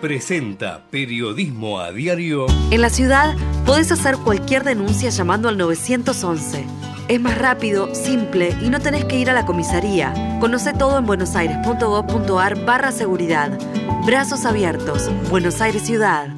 presenta Periodismo a Diario. En la ciudad podés hacer cualquier denuncia llamando al 911. Es más rápido, simple y no tenés que ir a la comisaría. Conoce todo en buenosaires.gov.ar barra seguridad. Brazos abiertos. Buenos Aires Ciudad.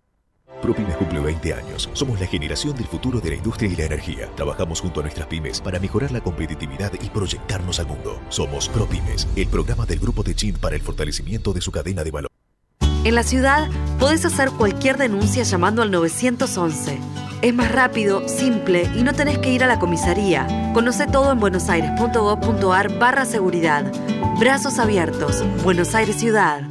ProPymes cumple 20 años. Somos la generación del futuro de la industria y la energía. Trabajamos junto a nuestras pymes para mejorar la competitividad y proyectarnos al mundo. Somos ProPymes, el programa del Grupo de Chin para el fortalecimiento de su cadena de valor. En la ciudad podés hacer cualquier denuncia llamando al 911. Es más rápido, simple y no tenés que ir a la comisaría. Conoce todo en buenosaires.gov.ar barra seguridad. Brazos abiertos. Buenos Aires Ciudad.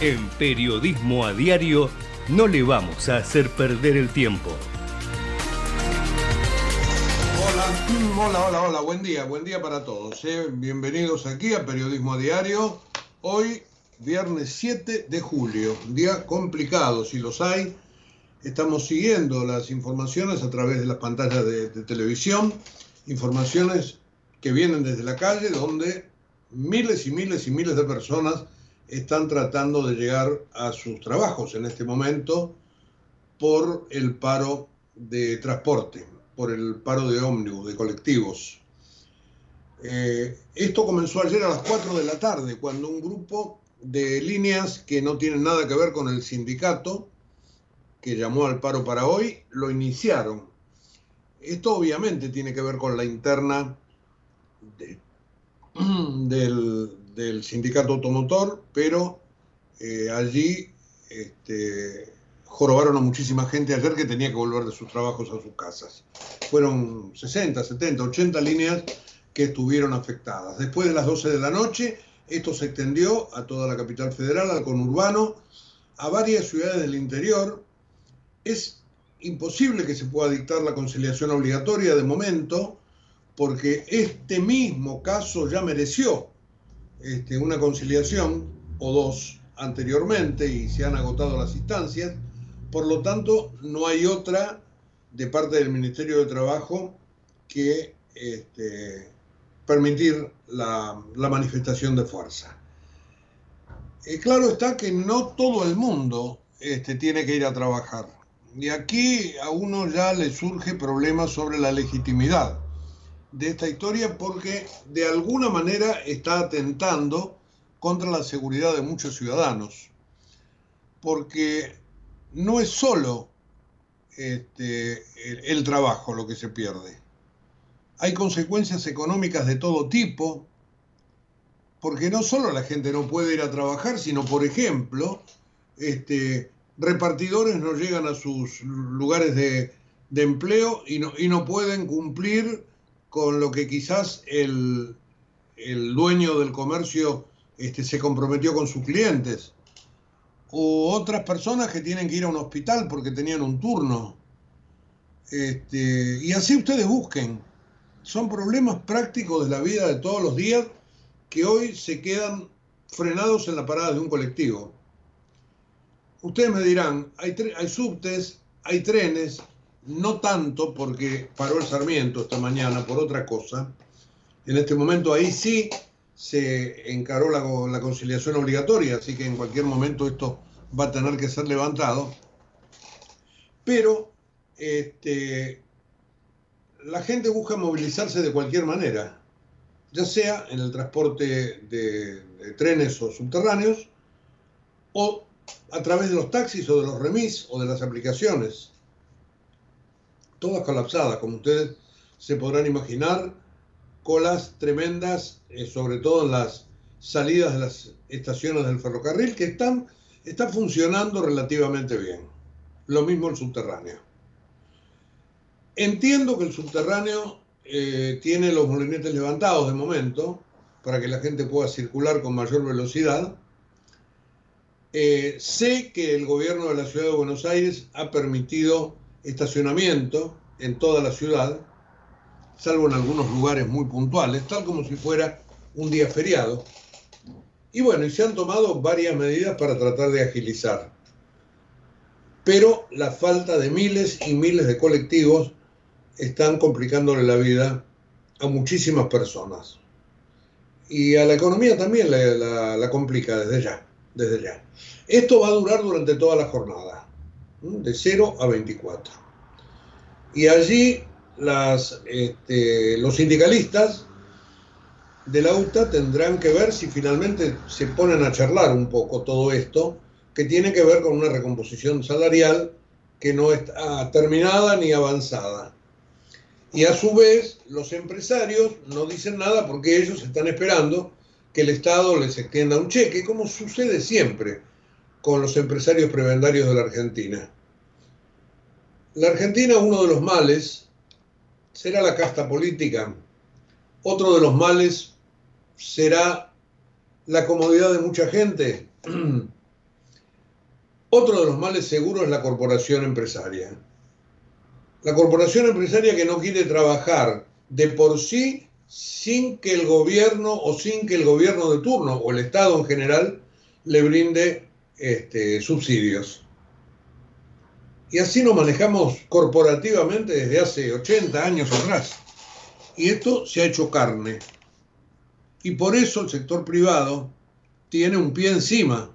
En Periodismo a Diario no le vamos a hacer perder el tiempo. Hola, hola, hola, buen día, buen día para todos. ¿eh? Bienvenidos aquí a Periodismo a Diario. Hoy, viernes 7 de julio, día complicado, si los hay. Estamos siguiendo las informaciones a través de las pantallas de, de televisión, informaciones que vienen desde la calle, donde miles y miles y miles de personas están tratando de llegar a sus trabajos en este momento por el paro de transporte, por el paro de ómnibus, de colectivos. Eh, esto comenzó ayer a las 4 de la tarde, cuando un grupo de líneas que no tienen nada que ver con el sindicato, que llamó al paro para hoy, lo iniciaron. Esto obviamente tiene que ver con la interna de, del, del sindicato automotor, pero eh, allí este, jorobaron a muchísima gente ayer que tenía que volver de sus trabajos a sus casas. Fueron 60, 70, 80 líneas que estuvieron afectadas. Después de las 12 de la noche, esto se extendió a toda la capital federal, al conurbano, a varias ciudades del interior. Es imposible que se pueda dictar la conciliación obligatoria de momento, porque este mismo caso ya mereció este, una conciliación o dos anteriormente y se han agotado las instancias. Por lo tanto, no hay otra de parte del Ministerio de Trabajo que este, permitir la, manifestación de fuerza. Eh, claro está que no todo el mundo este, tiene que ir a trabajar. Y aquí a uno ya le surge problemas sobre la legitimidad de esta historia porque de alguna manera está atentando contra la seguridad de muchos ciudadanos. Porque no es solo este, el, el trabajo lo que se pierde. Hay consecuencias económicas de todo tipo, porque no solo la gente no puede ir a trabajar, sino, por ejemplo, este, repartidores no llegan a sus lugares de, de empleo y no, y no pueden cumplir con lo que quizás el, el dueño del comercio este, se comprometió con sus clientes. O otras personas que tienen que ir a un hospital porque tenían un turno. Este, y así ustedes busquen. Son problemas prácticos de la vida de todos los días que hoy se quedan frenados en la parada de un colectivo. Ustedes me dirán, hay, hay subtes, hay trenes, no tanto porque paró el Sarmiento esta mañana por otra cosa. En este momento ahí sí se encaró la, la conciliación obligatoria, así que en cualquier momento esto va a tener que ser levantado. Pero este, la gente busca movilizarse de cualquier manera, ya sea en el transporte de, trenes o subterráneos, o a través de los taxis o de los remis o de las aplicaciones. Todas colapsadas, como ustedes se podrán imaginar, colas tremendas, eh, sobre todo en las salidas de las estaciones del ferrocarril, que están, están funcionando relativamente bien. Lo mismo el subterráneo. Entiendo que el subterráneo eh, tiene los molinetes levantados de momento para que la gente pueda circular con mayor velocidad. Eh, sé que el gobierno de la ciudad de Buenos Aires ha permitido estacionamiento en toda la ciudad, salvo en algunos lugares muy puntuales, tal como si fuera un día feriado. Y bueno, y se han tomado varias medidas para tratar de agilizar. Pero la falta de miles y miles de colectivos están complicándole la vida a muchísimas personas. Y a la economía también la, complica desde ya, desde ya. Esto va a durar durante toda la jornada, de 0 a 24. Y allí este, los sindicalistas de la UTA tendrán que ver si finalmente se ponen a charlar un poco todo esto, que tiene que ver con una recomposición salarial que no está terminada ni avanzada. Y a su vez, los empresarios no dicen nada porque ellos están esperando que el Estado les extienda un cheque, como sucede siempre con los empresarios prebendarios de la Argentina. La Argentina, uno de los males, será la casta política. Otro de los males será la comodidad de mucha gente. Otro de los males seguros es la corporación empresaria la corporación empresaria que no quiere trabajar de por sí sin que el gobierno o sin que el gobierno de turno o el Estado en general le brinde este, subsidios. Y así nos manejamos corporativamente desde hace 80 años atrás. Y esto se ha hecho carne. Y por eso el sector privado tiene un pie encima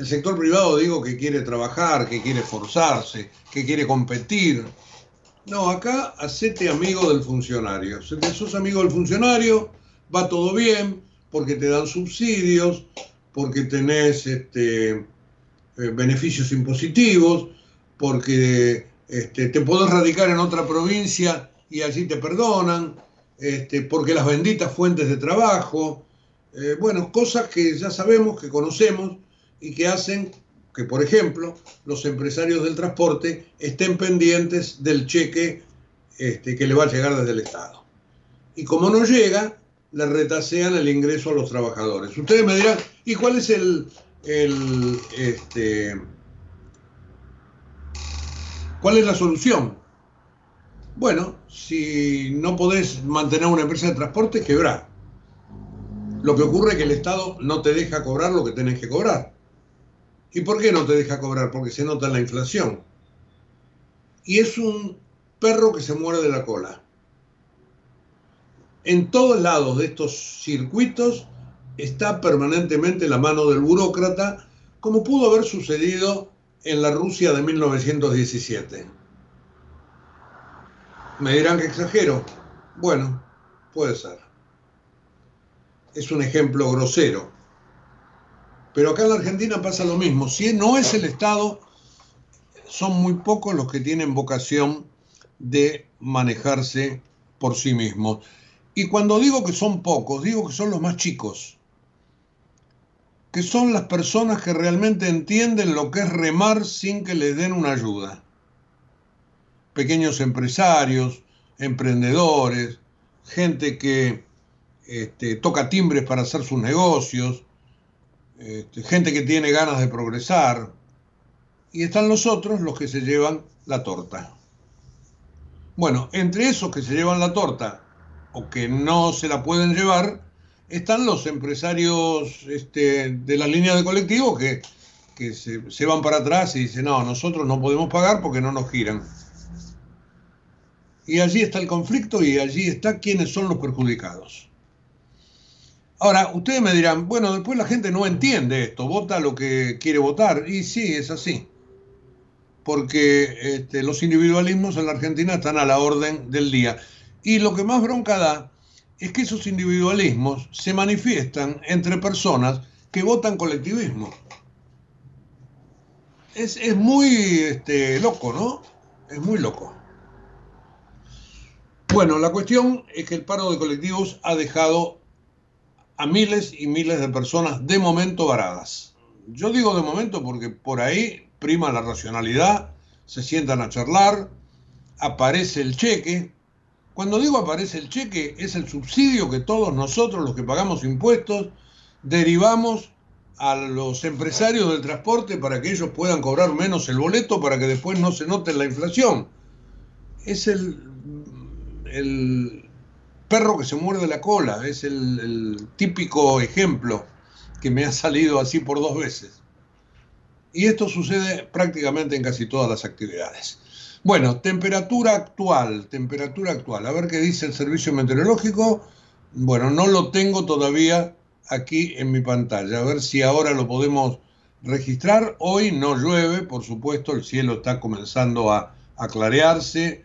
el sector privado digo que quiere trabajar, que quiere forzarse, que quiere competir. No, acá hacete amigo del funcionario. Si sos amigo del funcionario, va todo bien, porque te dan subsidios, porque tenés este, eh, beneficios impositivos, porque este, te podés radicar en otra provincia y allí te perdonan, este, porque las benditas fuentes de trabajo, eh, bueno, cosas que ya sabemos, que conocemos, y que hacen que, por ejemplo, los empresarios del transporte estén pendientes del cheque este, que le va a llegar desde el Estado. Y como no llega, le retasean el ingreso a los trabajadores. Ustedes me dirán, ¿y cuál es el, el este, cuál es la solución? Bueno, si no podés mantener una empresa de transporte, quebrá. Lo que ocurre es que el Estado no te deja cobrar lo que tenés que cobrar. ¿Y por qué no te deja cobrar? Porque se nota la inflación. Y es un perro que se muere de la cola. En todos lados de estos circuitos está permanentemente la mano del burócrata, como pudo haber sucedido en la Rusia de 1917. Me dirán que exagero. Bueno, puede ser. Es un ejemplo grosero pero acá en la Argentina pasa lo mismo. Si no es el Estado, son muy pocos los que tienen vocación de manejarse por sí mismos. Y cuando digo que son pocos, digo que son los más chicos, que son las personas que realmente entienden lo que es remar sin que les den una ayuda. Pequeños empresarios, emprendedores, gente que este, toca timbres para hacer sus negocios, este, gente que tiene ganas de progresar, y están los otros, los que se llevan la torta. Bueno, entre esos que se llevan la torta o que no se la pueden llevar, están los empresarios este, de la línea de colectivo que, que se, se van para atrás y dicen, no, nosotros no podemos pagar porque no nos giran. Y allí está el conflicto y allí está quiénes son los perjudicados. Ahora, ustedes me dirán, bueno, después la gente no entiende esto, vota lo que quiere votar. Y sí, es así. Porque este, los individualismos en la Argentina están a la orden del día. Y lo que más bronca da es que esos individualismos se manifiestan entre personas que votan colectivismo. Es, es muy este, loco, ¿no? Es muy loco. Bueno, la cuestión es que el paro de colectivos ha dejado a miles y miles de personas de momento varadas. Yo digo de momento porque por ahí prima la racionalidad, se sientan a charlar, aparece el cheque. Cuando digo aparece el cheque, es el subsidio que todos nosotros, los que pagamos impuestos, derivamos a los empresarios del transporte para que ellos puedan cobrar menos el boleto para que después no se note la inflación. Es el, el, perro que se muerde la cola, es el, típico ejemplo que me ha salido así por dos veces. Y esto sucede prácticamente en casi todas las actividades. Bueno, temperatura actual, temperatura actual. A ver qué dice el servicio meteorológico. Bueno, no lo tengo todavía aquí en mi pantalla. A ver si ahora lo podemos registrar. Hoy no llueve, por supuesto, el cielo está comenzando a, a clarearse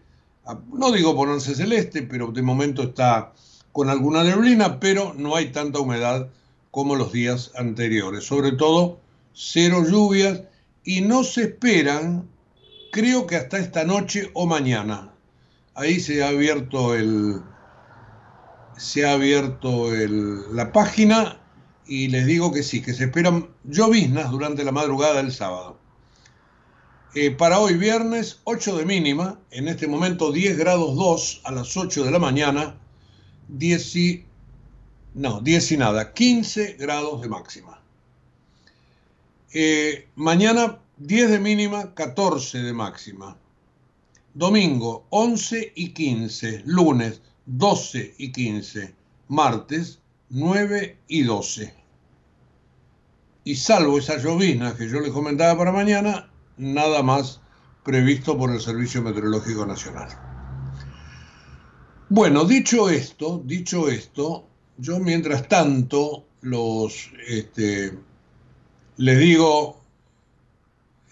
no digo ponerse celeste, pero de momento está con alguna neblina, pero no hay tanta humedad como los días anteriores. Sobre todo, cero lluvias y no se esperan, creo que hasta esta noche o mañana. Ahí se ha abierto el se ha abierto la página y les digo que sí, que se esperan lloviznas durante la madrugada del sábado. Eh, para hoy viernes, 8 de mínima, en este momento 10 grados 2 a las 8 de la mañana, 10 y, no, 10 y nada, 15 grados de máxima. Eh, mañana 10 de mínima, 14 de máxima. Domingo 11 y 15, lunes 12 y 15, martes 9 y 12. Y salvo esa llovizna que yo les comentaba para mañana, nada más previsto por el Servicio Meteorológico Nacional. Bueno, dicho esto, dicho esto, yo mientras tanto los este, les digo,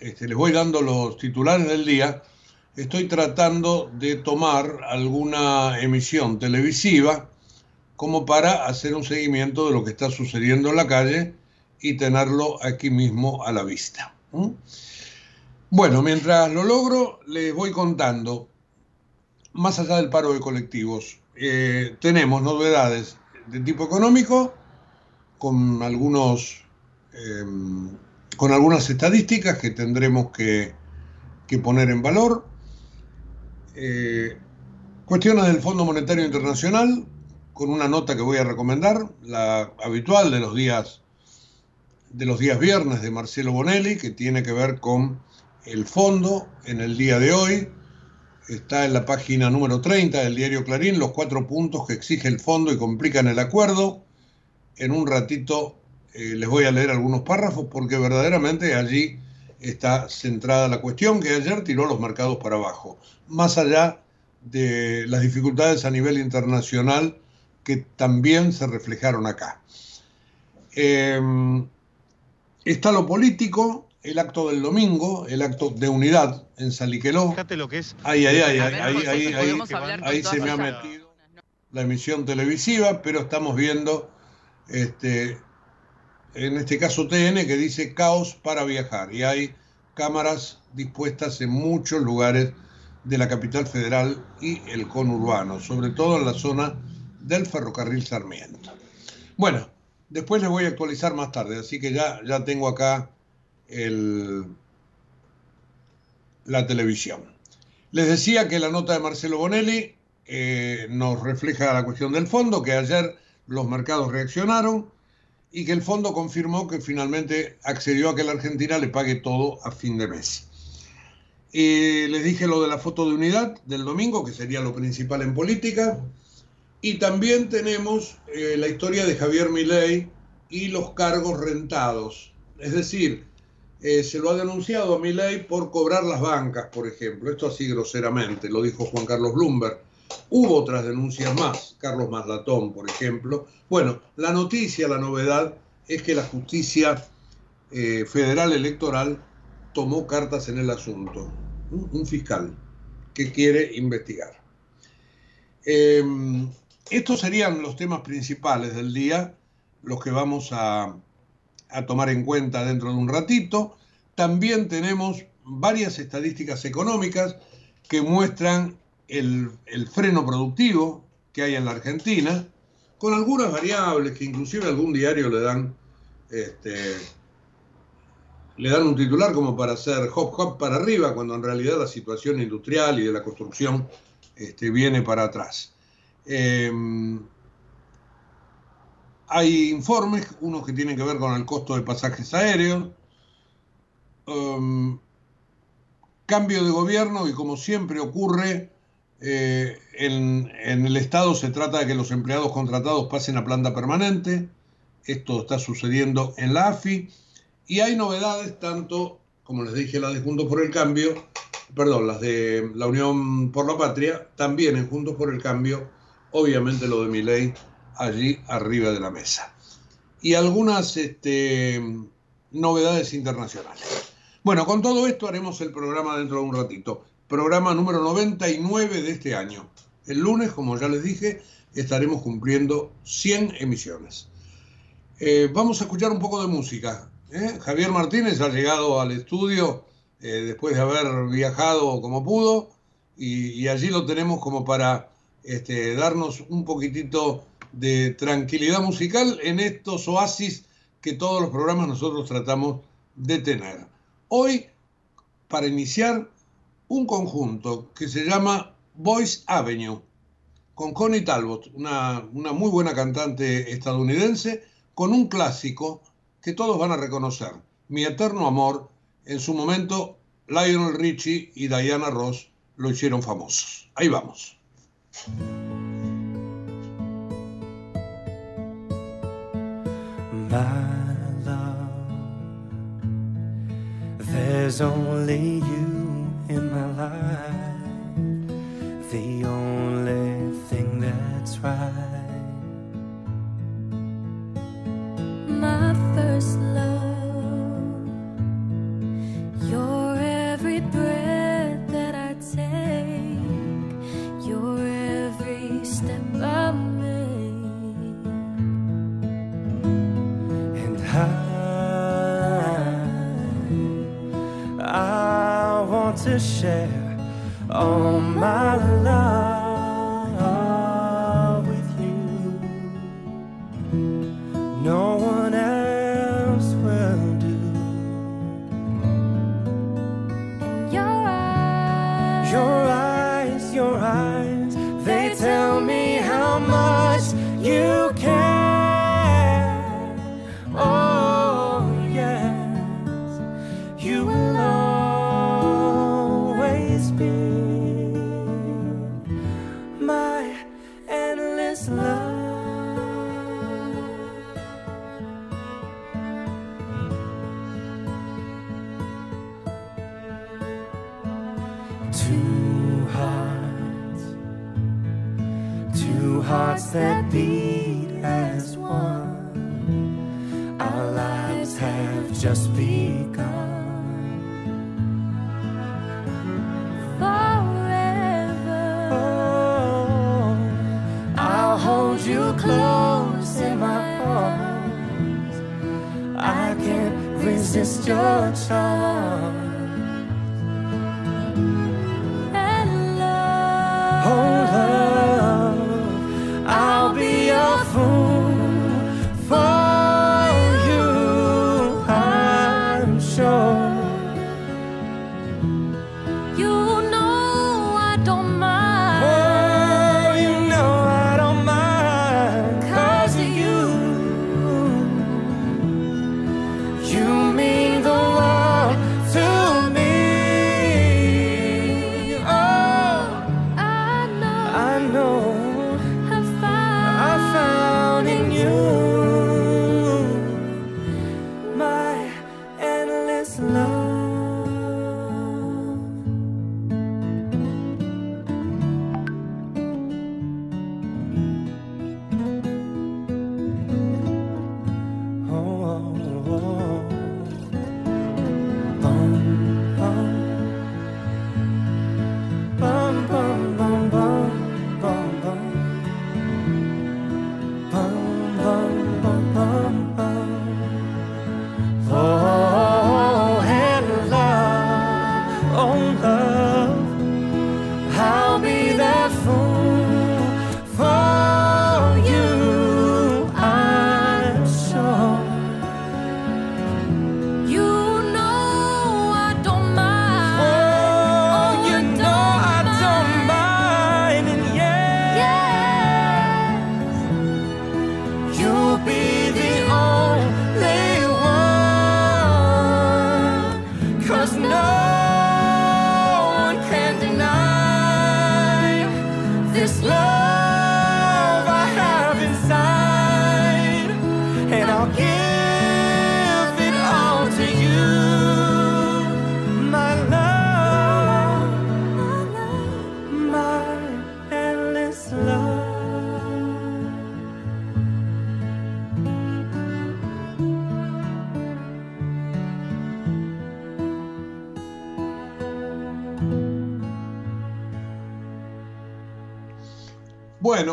este, les voy dando los titulares del día, estoy tratando de tomar alguna emisión televisiva como para hacer un seguimiento de lo que está sucediendo en la calle y tenerlo aquí mismo a la vista. Bueno, mientras lo logro, les voy contando, más allá del paro de colectivos, eh, tenemos novedades de tipo económico, con algunos em, con algunas estadísticas que tendremos que, poner en valor. Eh, cuestiones del Fondo Monetario Internacional, con una nota que voy a recomendar, la habitual de los días de los días viernes de Marcelo Bonelli, que tiene que ver con el fondo en el día de hoy. Está en la página número 30 del diario Clarín los cuatro puntos que exige el fondo y complican el acuerdo. En un ratito eh, les voy a leer algunos párrafos porque verdaderamente allí está centrada la cuestión que ayer tiró los mercados para abajo. Más allá de las dificultades a nivel internacional que también se reflejaron acá. Em, está lo político, el acto del domingo, el acto de unidad en Saliqueló. Fíjate lo que es. Ahí, ahí, ahí, ahí, ahí, ahí, ahí se me ha metido la emisión televisiva, pero estamos viendo, este, en este caso TN, que dice caos para viajar. Y hay cámaras dispuestas en muchos lugares de la capital federal y el conurbano, sobre todo en la zona del ferrocarril Sarmiento. Bueno, después les voy a actualizar más tarde, así que ya, ya tengo acá la televisión. Les decía que la nota de Marcelo Bonelli eh, nos refleja la cuestión del fondo, que ayer los mercados reaccionaron y que el fondo confirmó que finalmente accedió a que la Argentina le pague todo a fin de mes. Y les dije lo de la foto de unidad del domingo, que sería lo principal en política. Y también tenemos eh, la historia de Javier Milei y los cargos rentados. Es decir, eh, se lo ha denunciado a Milei por cobrar las bancas, por ejemplo. Esto así groseramente, lo dijo Juan Carlos Bloomberg. Hubo otras denuncias más, Carlos Maslatón, por ejemplo. Bueno, la noticia, la novedad es que la justicia eh, federal electoral tomó cartas en el asunto. Un fiscal que quiere investigar. Em, estos serían los temas principales del día, los que vamos a, tomar en cuenta dentro de un ratito. También tenemos varias estadísticas económicas que muestran el, freno productivo que hay en la Argentina, con algunas variables que inclusive algún diario le dan, este, le dan un titular como para hacer hop hop para arriba, cuando en realidad la situación industrial y de la construcción este, viene para atrás. Em, hay informes, unos que tienen que ver con el costo de pasajes aéreos, em, cambio de gobierno y como siempre ocurre, eh, en, el Estado se trata de que los empleados contratados pasen a planta permanente, esto está sucediendo en la AFI, y hay novedades tanto, como les dije, las de Juntos por el Cambio, perdón, las de la Unión por la Patria, también en Juntos por el Cambio, obviamente lo de mi ley allí arriba de la mesa. Y algunas este, novedades internacionales. Bueno, con todo esto haremos el programa dentro de un ratito. Programa número 99 de este año. El lunes, como ya les dije, estaremos cumpliendo 100 emisiones. Eh, vamos a escuchar un poco de música. ¿eh? Javier Martínez ha llegado al estudio eh, después de haber viajado como pudo y, allí lo tenemos como para este, darnos un poquitito de tranquilidad musical en estos oasis que todos los programas nosotros tratamos de tener. Hoy, para iniciar, un conjunto que se llama Voice Avenue, con Connie Talbot, una, una muy buena cantante estadounidense, con un clásico que todos van a reconocer, Mi Eterno Amor, en su momento, Lionel Richie y Diana Ross lo hicieron famosos. Ahí vamos. In my life, to share all my love that beat as one. Our lives have just begun. Forever, I'll hold you close in my arms. I can't resist your charm.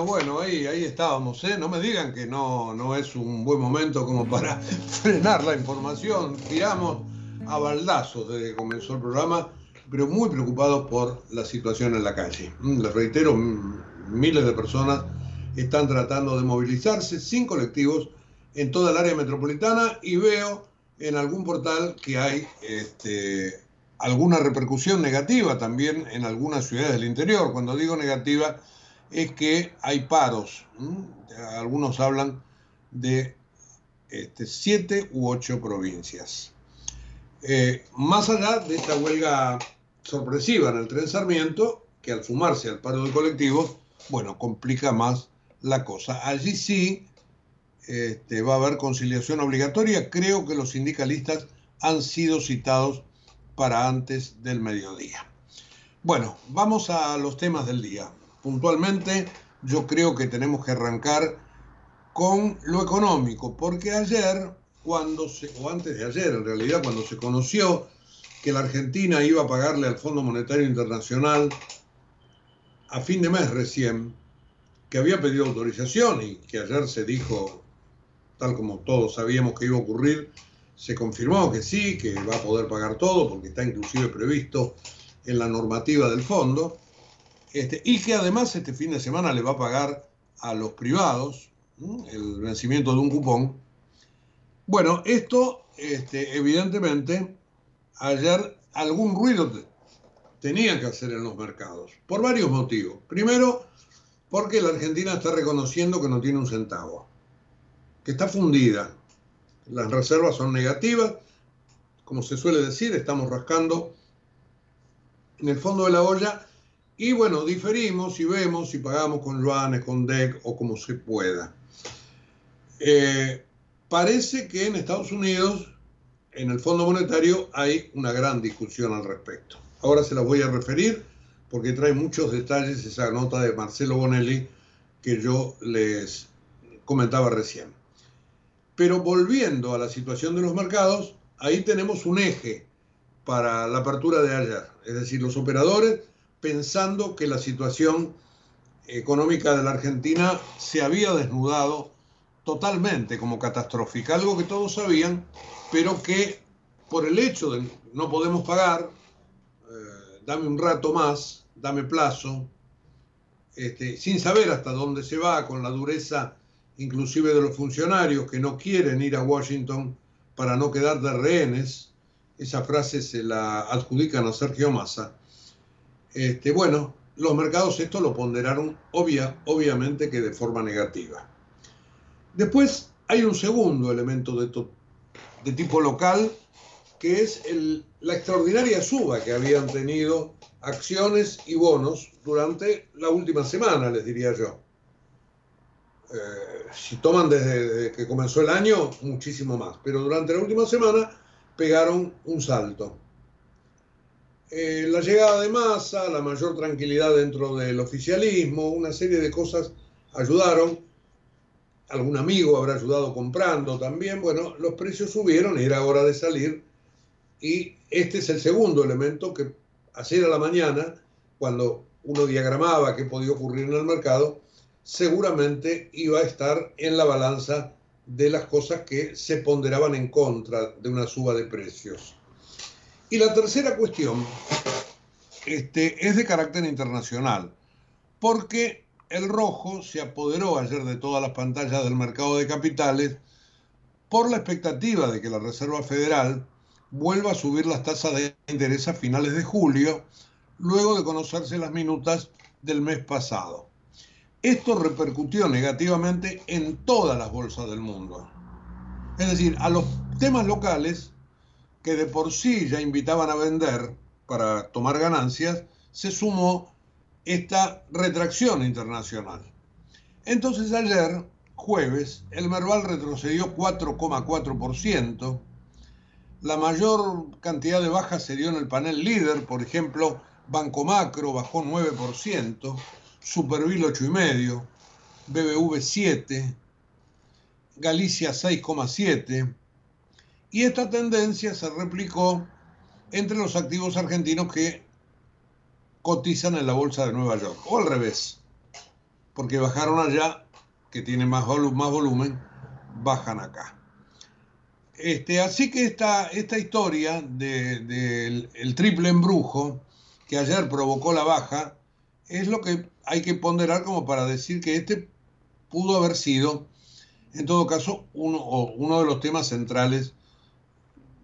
Bueno, bueno, ahí, ahí estábamos, ¿eh? No me digan que no, no es un buen momento como para frenar la información. Tiramos a baldazos desde que comenzó el programa, pero muy preocupados por la situación en la calle. Mm, les reitero, miles de personas están tratando de movilizarse sin colectivos en toda el área metropolitana y veo en algún portal que hay este, alguna repercusión negativa también en algunas ciudades del interior. Cuando digo negativa es que hay paros. Algunos hablan de este, siete u ocho provincias. Eh, más allá de esta huelga sorpresiva en el tren Sarmiento, que al sumarse al paro de colectivos, bueno, complica más la cosa. Allí sí este, va a haber conciliación obligatoria. Creo que los sindicalistas han sido citados para antes del mediodía. Bueno, vamos a los temas del día puntualmente yo creo que tenemos que arrancar con lo económico, porque ayer, cuando se, o antes de ayer en realidad, cuando se conoció que la Argentina iba a pagarle al Fondo Monetario Internacional a fin de mes recién, que había pedido autorización y que ayer se dijo, tal como todos sabíamos que iba a ocurrir, se confirmó que sí, que va a poder pagar todo, porque está inclusive previsto en la normativa del fondo. Este, y que además este fin de semana le va a pagar a los privados el vencimiento de un cupón. Bueno, esto este, evidentemente ayer algún ruido tenía que hacer en los mercados, por varios motivos. Primero, porque la Argentina está reconociendo que no tiene un centavo, que está fundida. Las reservas son negativas, como se suele decir, estamos rascando en el fondo de la olla y bueno, diferimos y vemos si pagamos con yuanes, con DEC o como se pueda. Eh, parece que en Estados Unidos, en el Fondo Monetario, hay una gran discusión al respecto. Ahora se las voy a referir porque trae muchos detalles esa nota de Marcelo Bonelli que yo les comentaba recién. Pero volviendo a la situación de los mercados, ahí tenemos un eje para la apertura de ayer. Es decir, los operadores pensando que la situación económica de la Argentina se había desnudado totalmente como catastrófica, algo que todos sabían, pero que por el hecho de no podemos pagar, eh, dame un rato más, dame plazo, este, sin saber hasta dónde se va, con la dureza inclusive de los funcionarios que no quieren ir a Washington para no quedar de rehenes, esa frase se la adjudican a Sergio Massa, este, bueno, los mercados esto lo ponderaron obvia, obviamente que de forma negativa. Después hay un segundo elemento de, tipo local, que es la extraordinaria suba que habían tenido acciones y bonos durante la última semana, les diría yo. Eh, si toman desde que comenzó el año, muchísimo más, pero durante la última semana pegaron un salto. Eh, la llegada de masa, la mayor tranquilidad dentro del oficialismo, una serie de cosas ayudaron. Algún amigo habrá ayudado comprando también. Bueno, los precios subieron, era hora de salir. Y este es el segundo elemento que ayer a la mañana, cuando uno diagramaba qué podía ocurrir en el mercado, seguramente iba a estar en la balanza de las cosas que se ponderaban en contra de una suba de precios. Y la tercera cuestión este, es de carácter internacional, porque el rojo se apoderó ayer de todas las pantallas del mercado de capitales por la expectativa de que la Reserva Federal vuelva a subir las tasas de interés a finales de julio, luego de conocerse las minutas del mes pasado. Esto repercutió negativamente en todas las bolsas del mundo. Es decir, a los temas locales que de por sí ya invitaban a vender para tomar ganancias, se sumó esta retracción internacional. Entonces ayer, jueves, el Merval retrocedió 4,4%. La mayor cantidad de bajas se dio en el panel líder, por ejemplo, Banco Macro bajó 9%, Supervil 8,5%, BBV 7%, Galicia 6,7%, y esta tendencia se replicó entre los activos argentinos que cotizan en la bolsa de Nueva York, o al revés. porque bajaron allá, que tiene más, volumen, bajan acá. Este, así que esta, esta historia del el triple embrujo que ayer provocó la baja es lo que hay que ponderar como para decir que este pudo haber sido, en todo caso, uno, uno de los temas centrales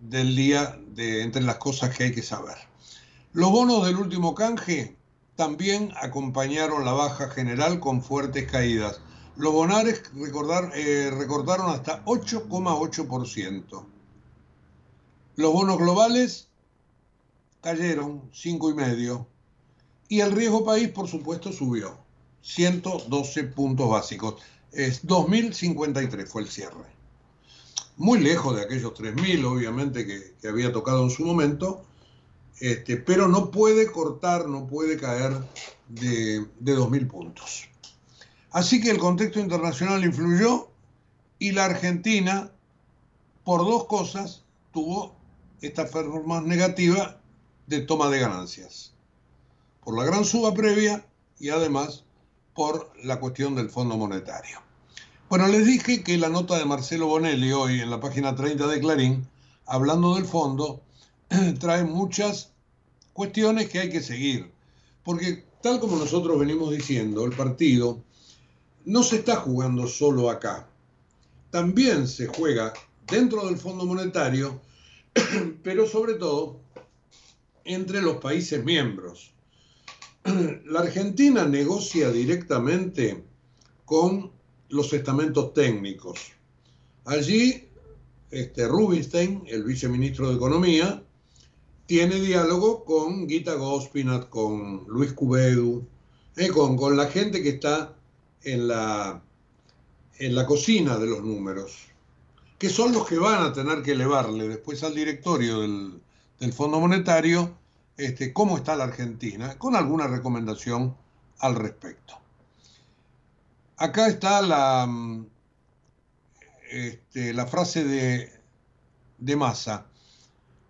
del día de entre las cosas que hay que saber. Los bonos del último canje también acompañaron la baja general con fuertes caídas. Los bonares recordar, eh, recortaron hasta 8,8%. Los bonos globales cayeron 5,5%. Y el riesgo país, por supuesto, subió 112 puntos básicos. Es 2.053 fue el cierre. Muy lejos de aquellos 3.000, obviamente, que, había tocado en su momento este, pero no puede cortar, no puede caer de, de 2.000 puntos. Así que el contexto internacional influyó y la Argentina, por dos cosas, tuvo esta performance negativa de toma de ganancias. Por la gran suba previa y además por la cuestión del Fondo Monetario. Bueno, les dije que la nota de Marcelo Bonelli hoy en la página 30 de Clarín, hablando del fondo, trae muchas cuestiones que hay que seguir. Porque tal como nosotros venimos diciendo, el partido no se está jugando solo acá. También se juega dentro del Fondo Monetario, pero sobre todo entre los países miembros. La Argentina negocia directamente con los estamentos técnicos. Allí, este, Rubinstein, el viceministro de Economía, tiene diálogo con Gita Gospinat, con Luis Cubedu, eh, con, con, la gente que está en la, en la cocina de los números, que son los que van a tener que elevarle después al directorio del, del Fondo Monetario este, cómo está la Argentina, con alguna recomendación al respecto. Acá está la, este, la frase de, de Massa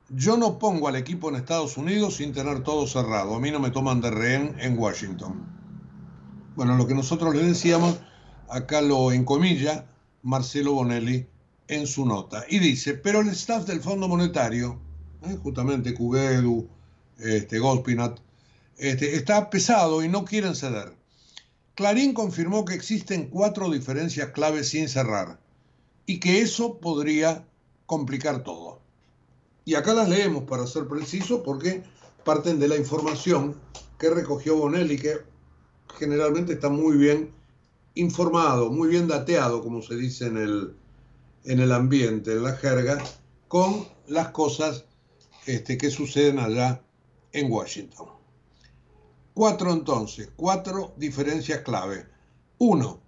yo no pongo al equipo en Estados Unidos sin tener todo cerrado. A mí no me toman de rehén en Washington. Bueno, lo que nosotros le decíamos, acá lo encomilla Marcelo Bonelli en su nota. Y dice, pero el staff del Fondo Monetario, ¿eh? justamente Cubedu, este, Goldpinat, este, está pesado y no quieren ceder. Clarín confirmó que existen cuatro diferencias claves sin cerrar y que eso podría complicar todo. Y acá las leemos para ser preciso porque parten de la información que recogió Bonelli, que generalmente está muy bien informado, muy bien dateado, como se dice en el, en el ambiente, en la jerga, con las cosas este, que suceden allá en Washington. Cuatro entonces, cuatro diferencias clave. Uno,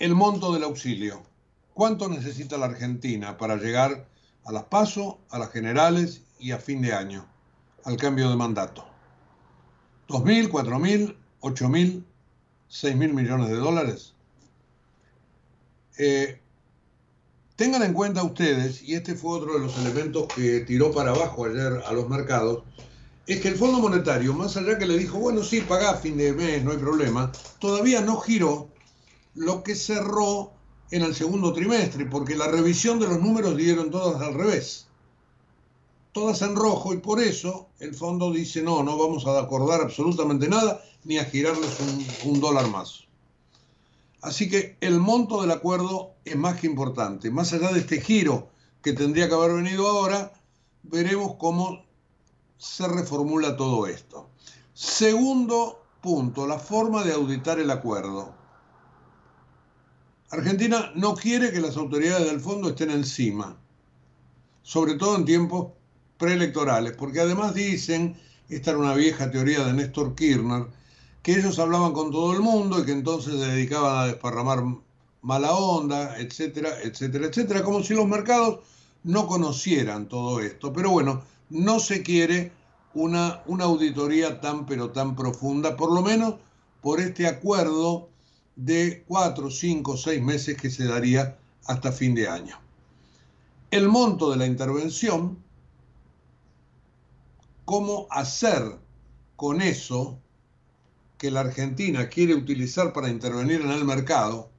el monto del auxilio. ¿Cuánto necesita la Argentina para llegar a las PASO, a las generales y a fin de año, al cambio de mandato. ¿2.000, 4.000, 8.000, 6.000 millones de dólares? Eh, tengan en cuenta ustedes, y este fue otro de los elementos que tiró para abajo ayer a los mercados, es que el Fondo Monetario, más allá que le dijo, bueno, sí, paga a fin de mes, no hay problema, todavía no giró lo que cerró en el segundo trimestre, porque la revisión de los números dieron todas al revés. Todas en rojo y por eso el fondo dice no, no vamos a acordar absolutamente nada ni a girarles un, un dólar más. Así que el monto del acuerdo es más que importante. Más allá de este giro que tendría que haber venido ahora, veremos cómo se reformula todo esto. Segundo punto, la forma de auditar el acuerdo. Argentina no quiere que las autoridades del fondo estén encima, sobre todo en tiempos preelectorales, porque además dicen, esta era una vieja teoría de Néstor Kirchner, que ellos hablaban con todo el mundo y que entonces se dedicaban a desparramar mala onda, etcétera, etcétera, etcétera, como si los mercados no conocieran todo esto. Pero bueno, no se quiere una, una auditoría tan pero tan profunda, por lo menos por este acuerdo de cuatro, cinco, seis meses que se daría hasta fin de año. El monto de la intervención, cómo hacer con eso que la Argentina quiere utilizar para intervenir en el mercado,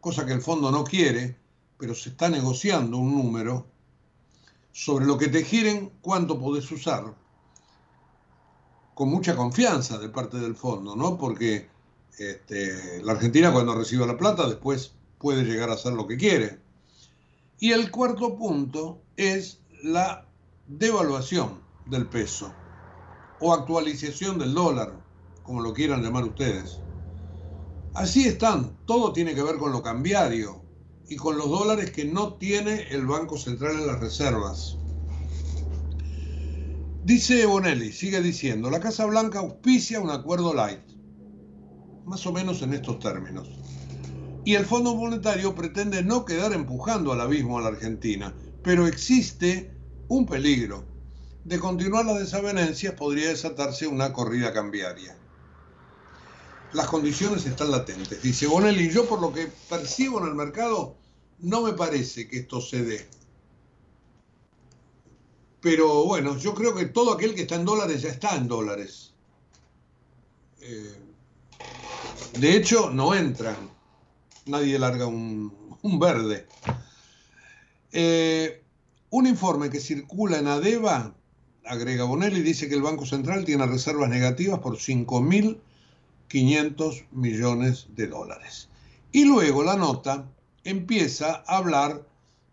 cosa que el fondo no quiere, pero se está negociando un número, sobre lo que te giren cuánto podés usar, con mucha confianza de parte del fondo, ¿no? Porque este, la Argentina cuando reciba la plata después puede llegar a hacer lo que quiere. Y el cuarto punto es la devaluación del peso o actualización del dólar, como lo quieran llamar ustedes. Así están, todo tiene que ver con lo cambiario y con los dólares que no tiene el Banco Central en las reservas. Dice Bonelli, sigue diciendo, la Casa Blanca auspicia un acuerdo light, más o menos en estos términos. Y el Fondo Monetario pretende no quedar empujando al abismo a la Argentina, pero existe un peligro. De continuar las desavenencias podría desatarse una corrida cambiaria. Las condiciones están latentes. Dice Bonelli, yo por lo que percibo en el mercado, no me parece que esto se dé. Pero bueno, yo creo que todo aquel que está en dólares ya está en dólares. Eh, de hecho, no entran. Nadie larga un, verde. Eh, un informe que circula en ADEVA, agrega Bonelli, dice que el Banco Central tiene reservas negativas por 5.500 millones de dólares. Y luego la nota empieza a hablar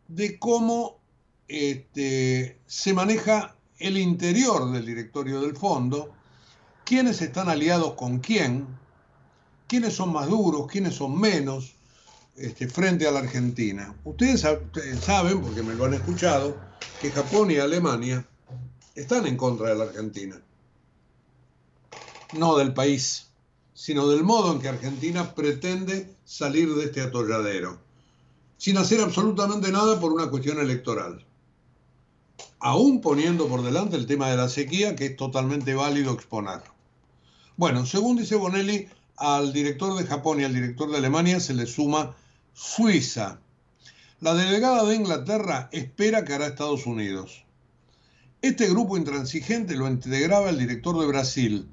de cómo este, se maneja el interior del directorio del fondo, quiénes están aliados con quién, quiénes son más duros, quiénes son menos, este, frente a la Argentina. Ustedes saben, porque me lo han escuchado, que Japón y Alemania están en contra de la Argentina. No del país, sino del modo en que Argentina pretende salir de este atolladero, sin hacer absolutamente nada por una cuestión electoral. Aún poniendo por delante el tema de la sequía, que es totalmente válido exponer. Bueno, según dice Bonelli, al director de Japón y al director de Alemania se le suma Suiza. La delegada de Inglaterra espera que hará Estados Unidos. Este grupo intransigente lo integraba el director de Brasil,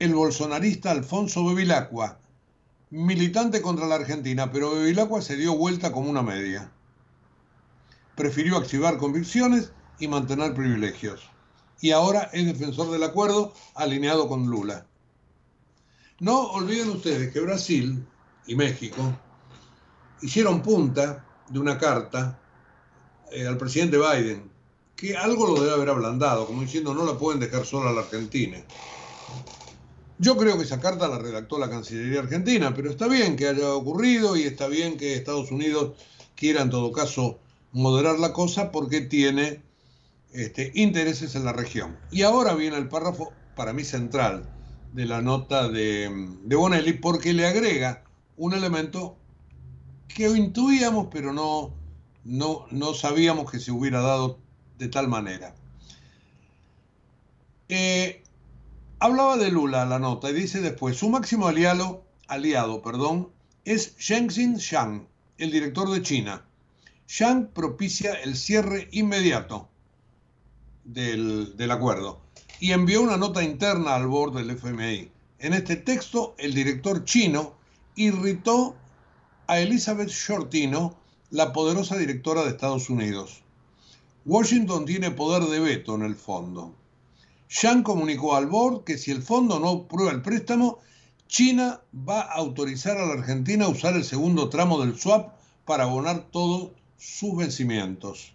el bolsonarista Alfonso Bevilacqua, militante contra la Argentina, pero Bevilacqua se dio vuelta como una media. Prefirió activar convicciones y mantener privilegios. Y ahora es defensor del acuerdo alineado con Lula. No olviden ustedes que Brasil y México hicieron punta de una carta eh, al presidente Biden, que algo lo debe haber ablandado, como diciendo no la pueden dejar sola a la Argentina. Yo creo que esa carta la redactó la Cancillería Argentina, pero está bien que haya ocurrido y está bien que Estados Unidos quiera en todo caso moderar la cosa porque tiene este, intereses en la región. Y ahora viene el párrafo, para mí central, de la nota de, Bonelli, porque le agrega un elemento que intuíamos, pero no, no, no sabíamos que se hubiera dado de tal manera. Eh, hablaba de Lula la nota y dice después, su máximo aliado, aliado es Shenzhen Shang, el director de China. Shang propicia el cierre inmediato del, del acuerdo y envió una nota interna al board del FMI. En este texto, el director chino irritó a Elizabeth Shortino, la poderosa directora de Estados Unidos. Washington tiene poder de veto en el fondo. Yang comunicó al board que si el fondo no aprueba el préstamo, China va a autorizar a la Argentina a usar el segundo tramo del swap para abonar todos sus vencimientos.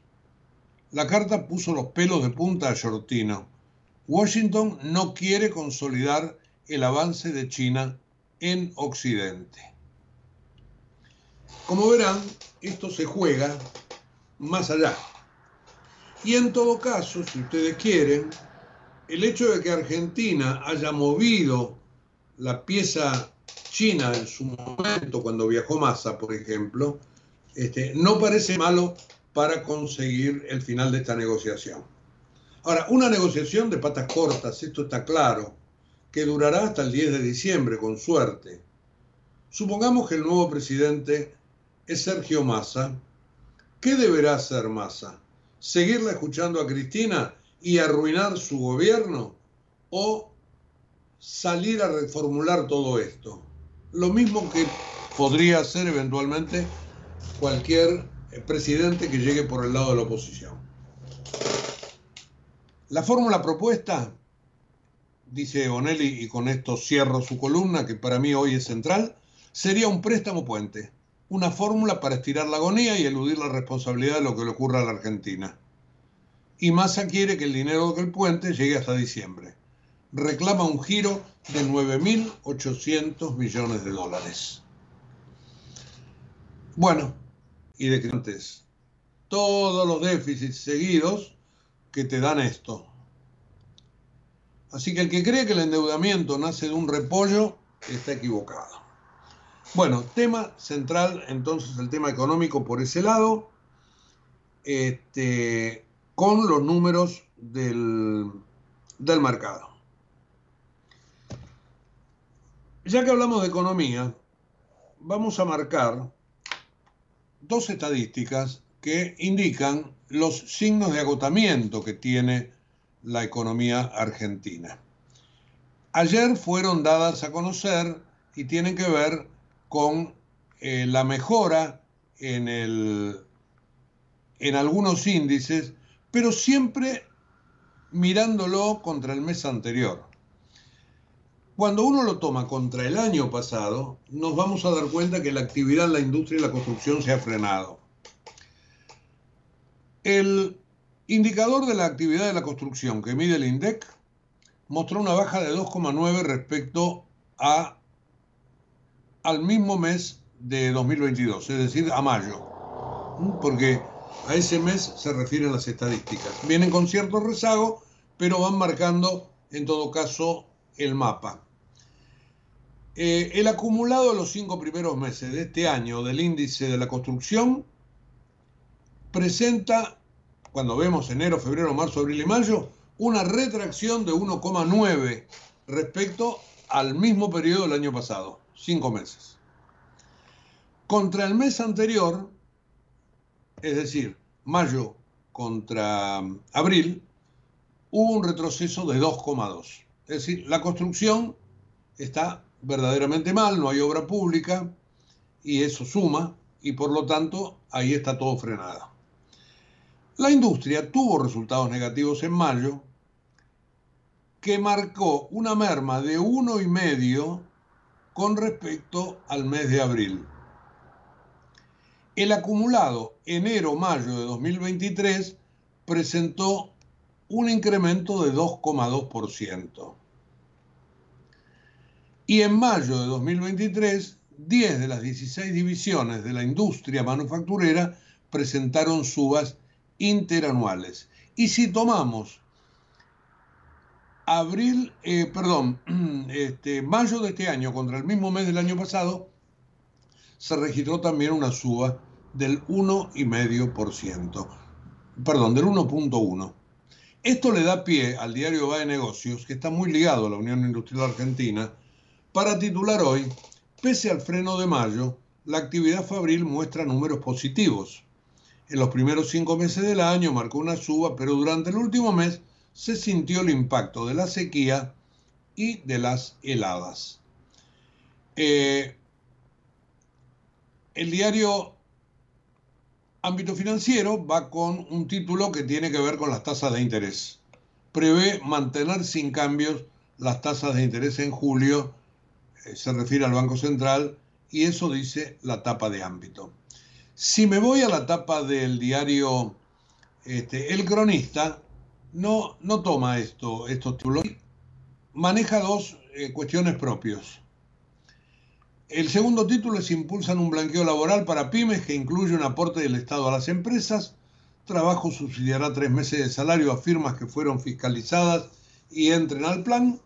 La carta puso los pelos de punta a Shortino. Washington no quiere consolidar el avance de China en Occidente. Como verán, esto se juega más allá. Y en todo caso, si ustedes quieren, el hecho de que Argentina haya movido la pieza china en su momento, cuando viajó Massa, por ejemplo, este, no parece malo para conseguir el final de esta negociación. Ahora, una negociación de patas cortas, esto está claro, que durará hasta el 10 de diciembre, con suerte. Supongamos que el nuevo presidente es Sergio Massa. ¿Qué deberá hacer Massa? ¿Seguirla escuchando a Cristina y arruinar su gobierno? ¿O salir a reformular todo esto. Lo mismo que podría hacer eventualmente cualquier presidente que llegue por el lado de la oposición. La fórmula propuesta, dice Bonelli, y con esto cierro su columna, que para mí hoy es central, sería un préstamo puente, una fórmula para estirar la agonía y eludir la responsabilidad de lo que le ocurra a la Argentina. Y Massa quiere que el dinero del puente llegue hasta diciembre. Reclama un giro de 9.800 millones de dólares. Bueno, y de antes, todos los déficits seguidos que te dan esto. Así que el que cree que el endeudamiento nace de un repollo está equivocado. Bueno, tema central, entonces el tema económico por ese lado, este, con los números del, del mercado. Ya que hablamos de economía, vamos a marcar dos estadísticas que indican los signos de agotamiento que tiene la economía argentina. Ayer fueron dadas a conocer y tienen que ver con eh, la mejora en, el, en algunos índices, pero siempre mirándolo contra el mes anterior. Cuando uno lo toma contra el año pasado, nos vamos a dar cuenta que la actividad en la industria y la construcción se ha frenado. El indicador de la actividad de la construcción que mide el INDEC mostró una baja de 2,9 respecto a, al mismo mes de 2022, es decir, a mayo, porque a ese mes se refieren las estadísticas. Vienen con cierto rezago, pero van marcando en todo caso el mapa. Eh, el acumulado de los cinco primeros meses de este año del índice de la construcción presenta, cuando vemos enero, febrero, marzo, abril y mayo, una retracción de 1,9 respecto al mismo periodo del año pasado, cinco meses. Contra el mes anterior, es decir, mayo contra abril, hubo un retroceso de 2,2. Es decir, la construcción está verdaderamente mal, no hay obra pública y eso suma y por lo tanto ahí está todo frenado. La industria tuvo resultados negativos en mayo que marcó una merma de uno y medio con respecto al mes de abril. El acumulado enero-mayo de 2023 presentó un incremento de 2,2%. Y en mayo de 2023, 10 de las 16 divisiones de la industria manufacturera presentaron subas interanuales. Y si tomamos abril, eh, perdón, este, mayo de este año contra el mismo mes del año pasado, se registró también una suba del 1,5%, perdón, del 1.1%. Esto le da pie al diario Va de Negocios, que está muy ligado a la Unión Industrial Argentina, para titular hoy, pese al freno de mayo, la actividad fabril muestra números positivos. En los primeros cinco meses del año marcó una suba, pero durante el último mes se sintió el impacto de la sequía y de las heladas. Eh, el diario Ámbito Financiero va con un título que tiene que ver con las tasas de interés. Prevé mantener sin cambios las tasas de interés en julio eh, se refiere al Banco Central y eso dice la tapa de ámbito. Si me voy a la tapa del diario este, El Cronista, no, no toma esto, estos títulos, maneja dos eh, cuestiones propios. El segundo título es Impulsan un blanqueo laboral para pymes que incluye un aporte del Estado a las empresas. Trabajo subsidiará tres meses de salario a firmas que fueron fiscalizadas y entren al plan.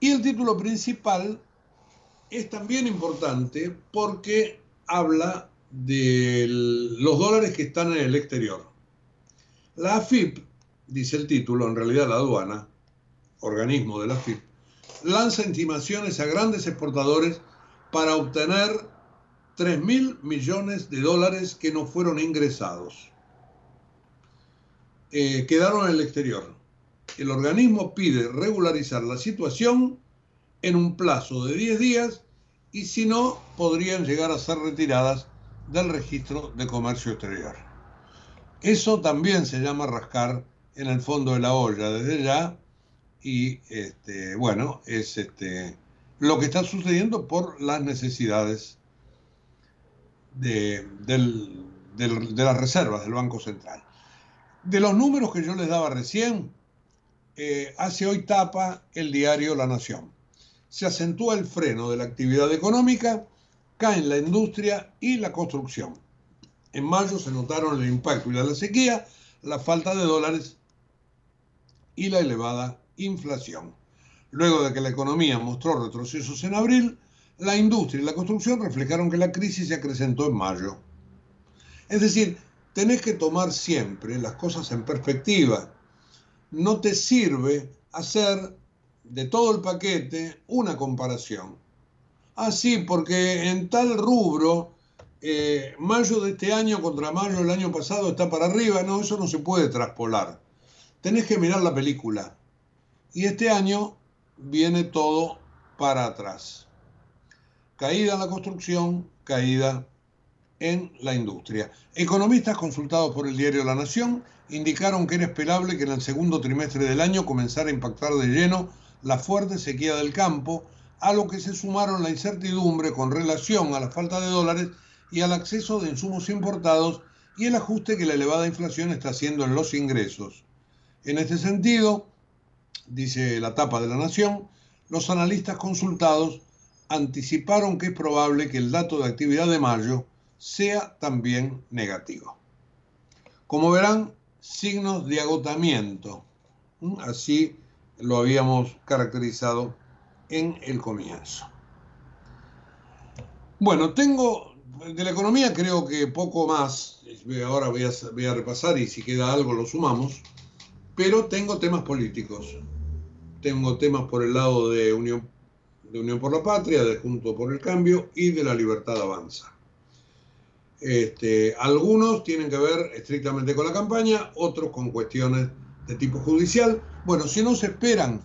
Y el título principal es también importante porque habla de los dólares que están en el exterior. La AFIP, dice el título, en realidad la aduana, organismo de la AFIP, lanza intimaciones a grandes exportadores para obtener 3 mil millones de dólares que no fueron ingresados. Eh, quedaron en el exterior. El organismo pide regularizar la situación en un plazo de 10 días y si no, podrían llegar a ser retiradas del registro de comercio exterior. Eso también se llama rascar en el fondo de la olla desde ya y este, bueno, es este, lo que está sucediendo por las necesidades de, las reservas del Banco Central. De los números que yo les daba recién, eh, hace hoy tapa el diario La Nación. Se acentúa el freno de la actividad económica, caen la industria y la construcción. En mayo se notaron el impacto y la sequía, la falta de dólares y la elevada inflación. Luego de que la economía mostró retrocesos en abril, la industria y la construcción reflejaron que la crisis se acrecentó en mayo. Es decir, tenés que tomar siempre las cosas en perspectiva. No te sirve hacer de todo el paquete una comparación. Así, ah, porque en tal rubro, eh, mayo de este año contra mayo del año pasado está para arriba, no, eso no se puede traspolar. Tenés que mirar la película. Y este año viene todo para atrás. Caída en la construcción, caída en la industria. Economistas consultados por el diario La Nación indicaron que era esperable que en el segundo trimestre del año comenzara a impactar de lleno la fuerte sequía del campo, a lo que se sumaron la incertidumbre con relación a la falta de dólares y al acceso de insumos importados y el ajuste que la elevada inflación está haciendo en los ingresos. En este sentido, dice la tapa de la Nación, los analistas consultados anticiparon que es probable que el dato de actividad de mayo sea también negativo. Como verán, signos de agotamiento. Así lo habíamos caracterizado en el comienzo. Bueno, tengo de la economía creo que poco más. Ahora voy a, voy a repasar y si queda algo lo sumamos pero tengo temas políticos. Tengo temas por el lado de Unión, de Unión por la Patria, de Junto por el Cambio y de la Libertad Avanza. Este, algunos tienen que ver estrictamente con la campaña, otros con cuestiones de tipo judicial. Bueno, si no se esperan,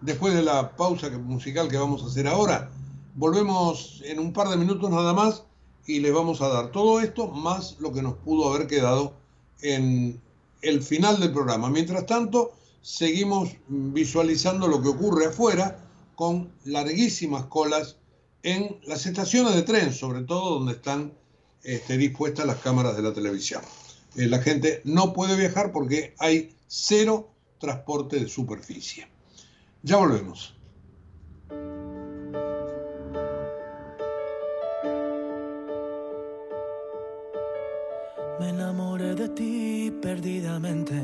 después de la pausa musical que vamos a hacer ahora, volvemos en un par de minutos nada más y les vamos a dar todo esto más lo que nos pudo haber quedado en el final del programa. Mientras tanto, seguimos visualizando lo que ocurre afuera con larguísimas colas en las estaciones de tren, sobre todo donde están este, dispuestas las cámaras de la televisión. Eh, la gente no puede viajar porque hay cero transporte de superficie. Ya volvemos. Me enamoré de ti perdidamente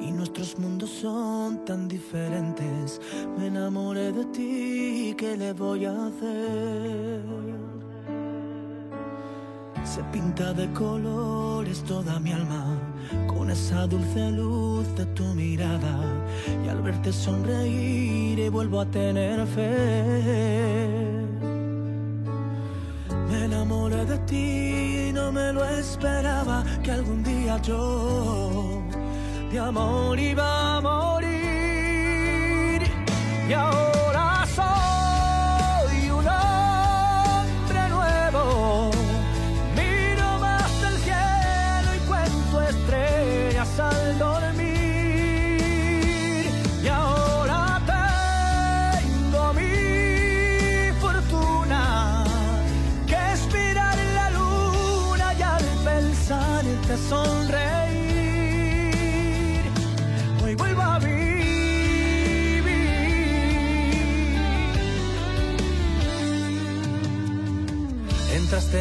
y nuestros mundos son tan diferentes. Me enamoré de ti, ¿qué le voy a hacer? Se pinta de colores toda mi alma con esa dulce luz de tu mirada y al verte sonreír y vuelvo a tener fe. Me enamoré de ti, no me lo esperaba que algún día yo de amor iba a morir. Y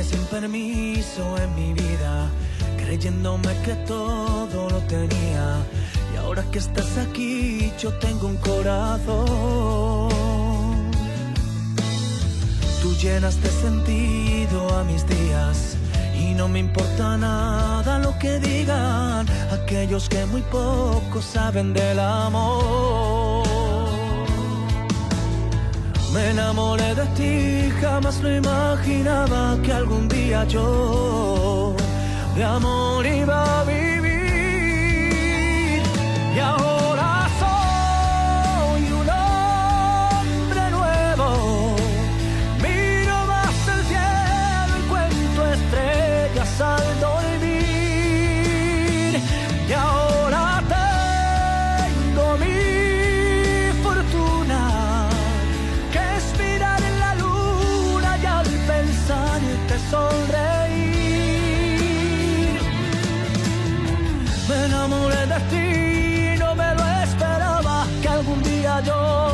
Sin permiso en mi vida, creyéndome que todo lo tenía. Y ahora que estás aquí, yo tengo un corazón. Tú llenas de sentido a mis días y no me importa nada lo que digan aquellos que muy poco saben del amor. Me enamoré de ti, jamás lo imaginaba que algún día yo de amor iba a vivir. adore.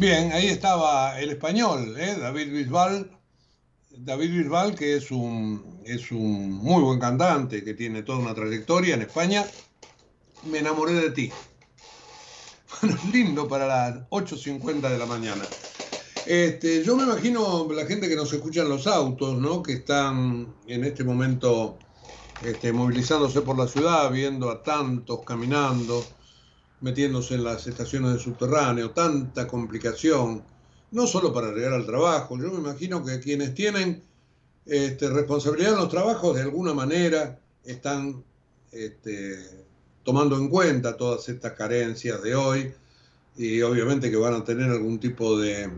Bien, ahí estaba el español, ¿eh? David Bisbal. David Bisbal, que es un, es un muy buen cantante, que tiene toda una trayectoria en España. Me enamoré de ti. Bueno, lindo para las 8.50 de la mañana. Este, yo me imagino la gente que nos escucha en los autos, ¿no? Que están en este momento este, movilizándose por la ciudad, viendo a tantos caminando, metiéndose en las estaciones de subterráneo, tanta complicación, no solo para llegar al trabajo, yo me imagino que quienes tienen este, responsabilidad en los trabajos de alguna manera están este, tomando en cuenta todas estas carencias de hoy y obviamente que van a tener algún tipo de...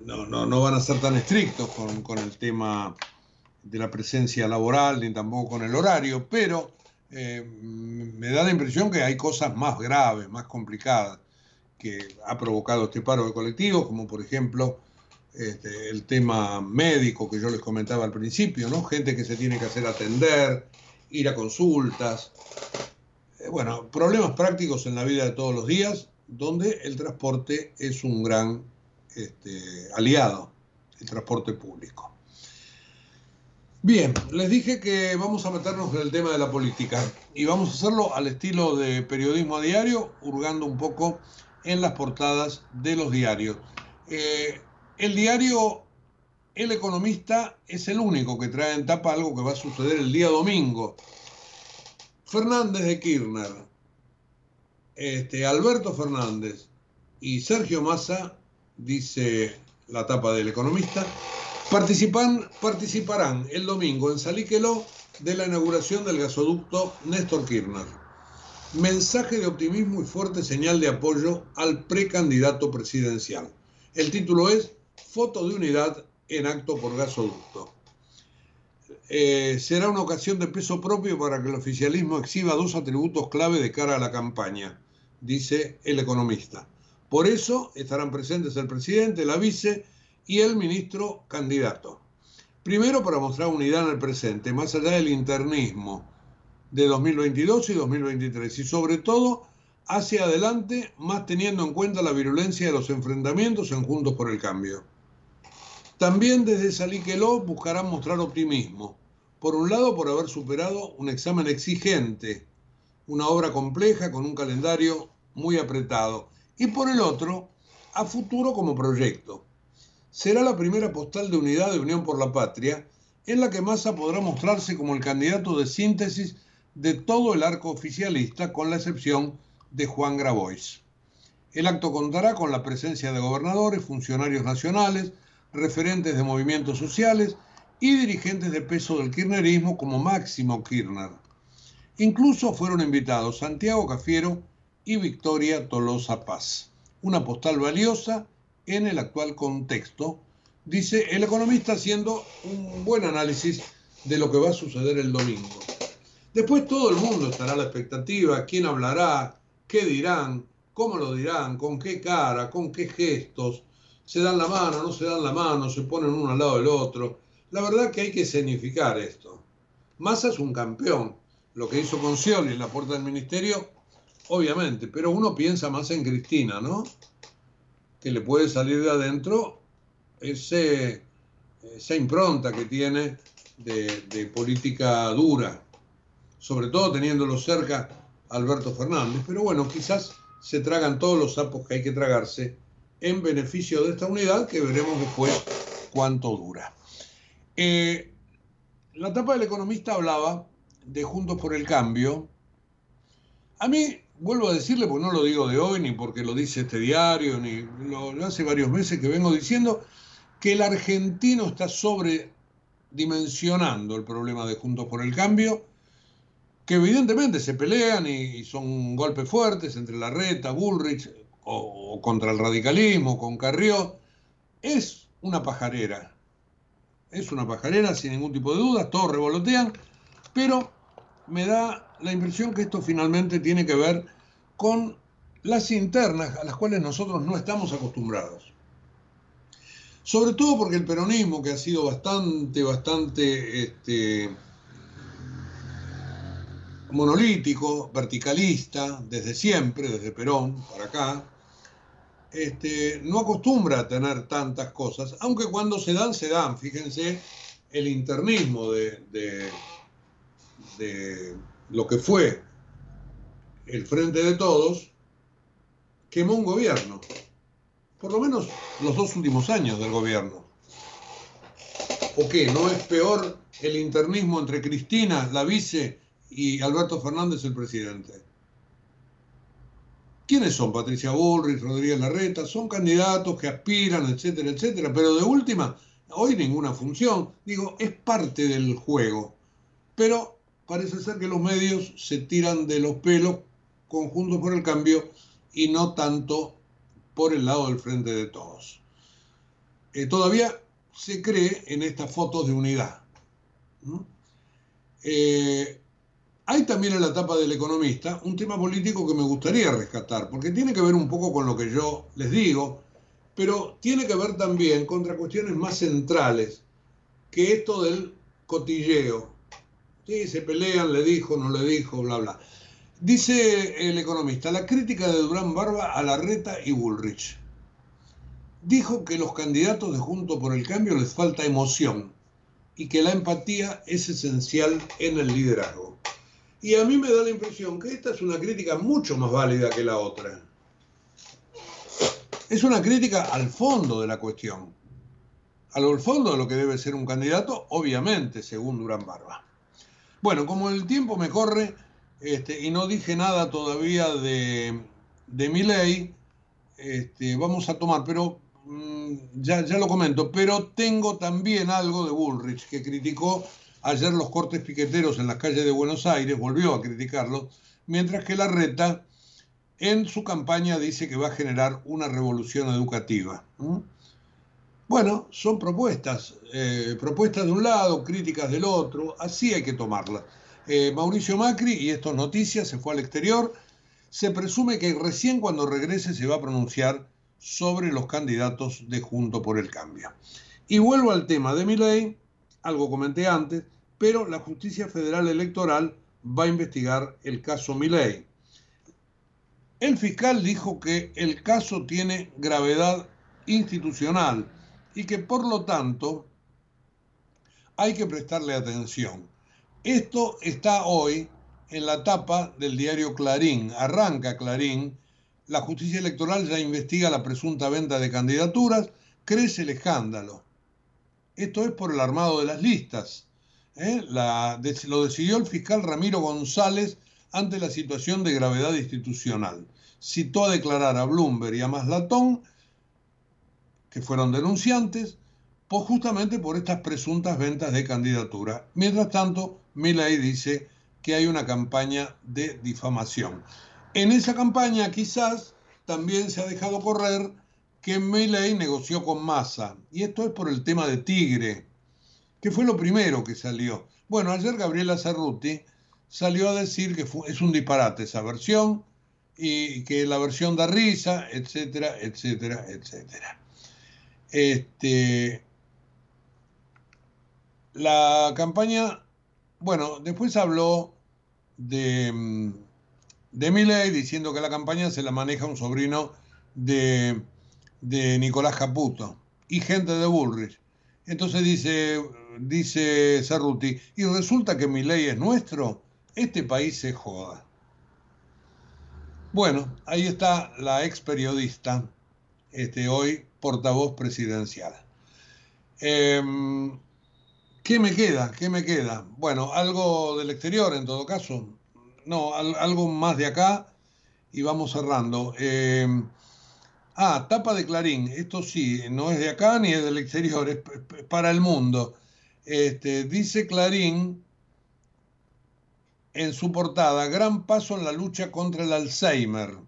No, no, no van a ser tan estrictos con, con el tema de la presencia laboral ni tampoco con el horario, pero eh, me da la impresión que hay cosas más graves, más complicadas que ha provocado este paro de colectivos, como por ejemplo este, el tema médico que yo les comentaba al principio, ¿no? Gente que se tiene que hacer atender, ir a consultas. Eh, bueno, problemas prácticos en la vida de todos los días, donde el transporte es un gran este, aliado, el transporte público. Bien, les dije que vamos a meternos en el tema de la política y vamos a hacerlo al estilo de periodismo a diario, hurgando un poco en las portadas de los diarios. Eh, el diario El Economista es el único que trae en tapa algo que va a suceder el día domingo. Fernández de Kirchner, este, Alberto Fernández y Sergio Massa, dice la tapa del Economista, participan, participarán el domingo en Salíquelo de la inauguración del gasoducto Néstor Kirchner. Mensaje de optimismo y fuerte señal de apoyo al precandidato presidencial. El título es Foto de unidad en acto por gasoducto. Eh, será una ocasión de peso propio para que el oficialismo exhiba dos atributos clave de cara a la campaña, dice el economista. Por eso estarán presentes el presidente, la vice y el ministro candidato. Primero para mostrar unidad en el presente, más allá del internismo de 2022 y 2023, y sobre todo hacia adelante, más teniendo en cuenta la virulencia de los enfrentamientos en Juntos por el Cambio. También desde Salíqueló buscarán mostrar optimismo. Por un lado, por haber superado un examen exigente, una obra compleja con un calendario muy apretado. Y por el otro, a futuro como proyecto. Será la primera postal de unidad de Unión por la Patria en la que Massa podrá mostrarse como el candidato de síntesis de todo el arco oficialista, con la excepción de Juan Grabois. El acto contará con la presencia de gobernadores, funcionarios nacionales, referentes de movimientos sociales y dirigentes de peso del kirchnerismo como Máximo Kirchner. Incluso fueron invitados Santiago Cafiero y Victoria Tolosa Paz. Una postal valiosa en el actual contexto, dice el economista haciendo un buen análisis de lo que va a suceder el domingo. Después todo el mundo estará a la expectativa, quién hablará, qué dirán, cómo lo dirán, con qué cara, con qué gestos, se dan la mano, no se dan la mano, se ponen uno al lado del otro. La verdad que hay que significar esto. Massa es un campeón. Lo que hizo con Scioli en la puerta del ministerio, obviamente, pero uno piensa más en Cristina, ¿no? Que le puede salir de adentro ese, esa impronta que tiene de, de política dura, sobre todo teniéndolo cerca Alberto Fernández. Pero bueno, quizás se tragan todos los sapos que hay que tragarse en beneficio de esta unidad que veremos después cuánto dura. Eh, la tapa del economista hablaba de Juntos por el Cambio. A mí, vuelvo a decirle, porque no lo digo de hoy, ni porque lo dice este diario, ni lo, hace varios meses que vengo diciendo, que el argentino está sobredimensionando el problema de Juntos por el Cambio, que evidentemente se pelean y, son golpes fuertes entre la reta, Bullrich, o, o contra el radicalismo, con Carrió. Es una pajarera. Es una pajarera sin ningún tipo de dudas, todos revolotean, pero me da la impresión que esto finalmente tiene que ver con las internas a las cuales nosotros no estamos acostumbrados. Sobre todo porque el peronismo, que ha sido bastante, bastante este, monolítico, verticalista, desde siempre, desde Perón para acá, este, no acostumbra a tener tantas cosas, aunque cuando se dan, se dan. Fíjense el internismo de, de lo que fue el Frente de Todos, quemó un gobierno, por lo menos los dos últimos años del gobierno. ¿O qué? ¿No es peor el internismo entre Cristina, la vice, y Alberto Fernández, el presidente? ¿Quiénes son? Patricia Bullrich, Rodríguez Larreta, son candidatos que aspiran, etcétera, etcétera, pero de última, hoy ninguna función. Digo, es parte del juego. Pero parece ser que los medios se tiran de los pelos conjuntos por el cambio y no tanto por el lado del frente de todos. Eh, todavía se cree en estas fotos de unidad. Eh, hay también en la etapa del economista un tema político que me gustaría rescatar, porque tiene que ver un poco con lo que yo les digo, pero tiene que ver también contra cuestiones más centrales que esto del cotilleo. Sí, se pelean, le dijo, no le dijo, bla, bla. Dice el economista, la crítica de Durán Barba a Larreta y Bullrich. Dijo que los candidatos de Junto por el Cambio les falta emoción y que la empatía es esencial en el liderazgo. Y a mí me da la impresión que esta es una crítica mucho más válida que la otra. Es una crítica al fondo de la cuestión. Al fondo de lo que debe ser un candidato, obviamente, según Durán Barba. Bueno, como el tiempo me corre este, y no dije nada todavía de, mi ley, este, vamos a tomar, pero mm, ya, ya lo comento, pero tengo también algo de Bullrich, que criticó Ayer los cortes piqueteros en las calles de Buenos Aires volvió a criticarlos, mientras que la reta en su campaña dice que va a generar una revolución educativa. Bueno, son propuestas, eh, propuestas de un lado, críticas del otro, así hay que tomarlas. Eh, Mauricio Macri, y esto es noticia, se fue al exterior, se presume que recién cuando regrese se va a pronunciar sobre los candidatos de Junto por el Cambio. Y vuelvo al tema de mi ley, algo comenté antes, pero la Justicia Federal Electoral va a investigar el caso Milei. El fiscal dijo que el caso tiene gravedad institucional y que por lo tanto hay que prestarle atención. Esto está hoy en la tapa del diario Clarín. Arranca Clarín. La justicia electoral ya investiga la presunta venta de candidaturas. Crece el escándalo. Esto es por el armado de las listas. ¿eh? lo decidió el fiscal Ramiro González ante la situación de gravedad institucional. Citó a declarar a Bloomberg y a Maslatón, que fueron denunciantes, pues justamente por estas presuntas ventas de candidatura. Mientras tanto, Milei dice que hay una campaña de difamación. En esa campaña quizás también se ha dejado correr que Milley negoció con Massa. Y esto es por el tema de Tigre, que fue lo primero que salió. Bueno, ayer Gabriela Cerruti salió a decir que es un disparate esa versión y que la versión da risa, etcétera, etcétera, etcétera. Este, la campaña, bueno, después habló de, mm, de Milley diciendo que la campaña se la maneja un sobrino de de Nicolás Caputo y gente de Bullrich. Entonces dice, dice Cerruti, y resulta que mi ley es nuestro, este país se joda. Bueno, ahí está la ex periodista, este, hoy portavoz presidencial. Em, ¿Qué me queda? ¿Qué me queda? Bueno, algo del exterior en todo caso. No, algo más de acá y vamos cerrando. Eh, ah, tapa de Clarín. Esto sí, no es de acá ni es del exterior, es para el mundo. Este, dice Clarín en su portada, gran paso en la lucha contra el Alzheimer.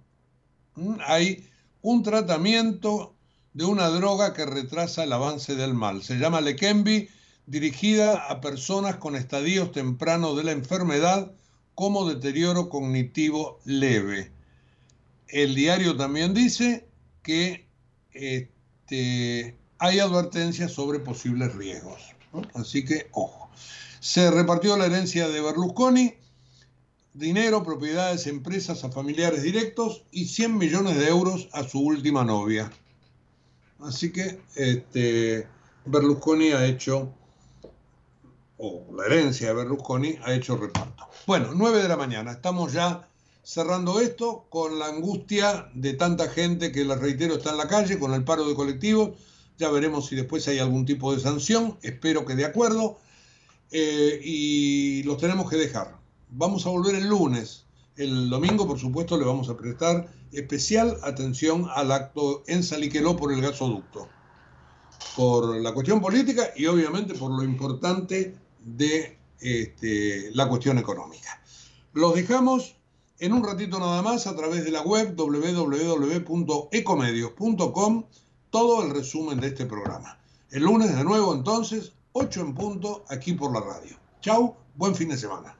¿Mm? Hay un tratamiento de una droga que retrasa el avance del mal. Se llama Leqembi dirigida a personas con estadios tempranos de la enfermedad como deterioro cognitivo leve. El diario también dice que este, hay advertencias sobre posibles riesgos. Así que, ojo. Se repartió la herencia de Berlusconi, dinero, propiedades, empresas a familiares directos y 100 millones de euros a su última novia. Así que este, Berlusconi ha hecho o la herencia de Berlusconi ha hecho reparto. Bueno, 9 de la mañana, estamos ya cerrando esto con la angustia de tanta gente que, les reitero, está en la calle, con el paro de colectivos. Ya veremos si después hay algún tipo de sanción, espero que de acuerdo. Eh, y los tenemos que dejar. Vamos a volver el lunes. El domingo, por supuesto, le vamos a prestar especial atención al acto en Saliqueló por el gasoducto. Por la cuestión política y obviamente por lo importante de este, la cuestión económica. Los dejamos en un ratito nada más a través de la web www.ecomedios.com todo el resumen de este programa. El lunes de nuevo entonces, 8 en punto, aquí por la radio. Chau, buen fin de semana.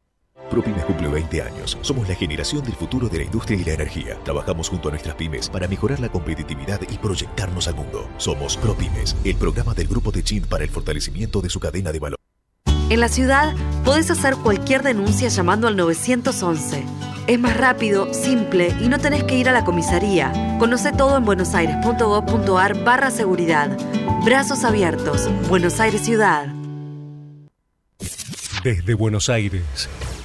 ProPymes cumple 20 años. Somos la generación del futuro de la industria y la energía. Trabajamos junto a nuestras pymes para mejorar la competitividad y proyectarnos al mundo. Somos ProPymes, el programa del Grupo de Chin para el fortalecimiento de su cadena de valor. En la ciudad podés hacer cualquier denuncia llamando al 911. Es más rápido, simple y no tenés que ir a la comisaría. Conoce todo en buenosaires.gov.ar barra seguridad. Brazos abiertos. Buenos Aires Ciudad. Desde Buenos Aires,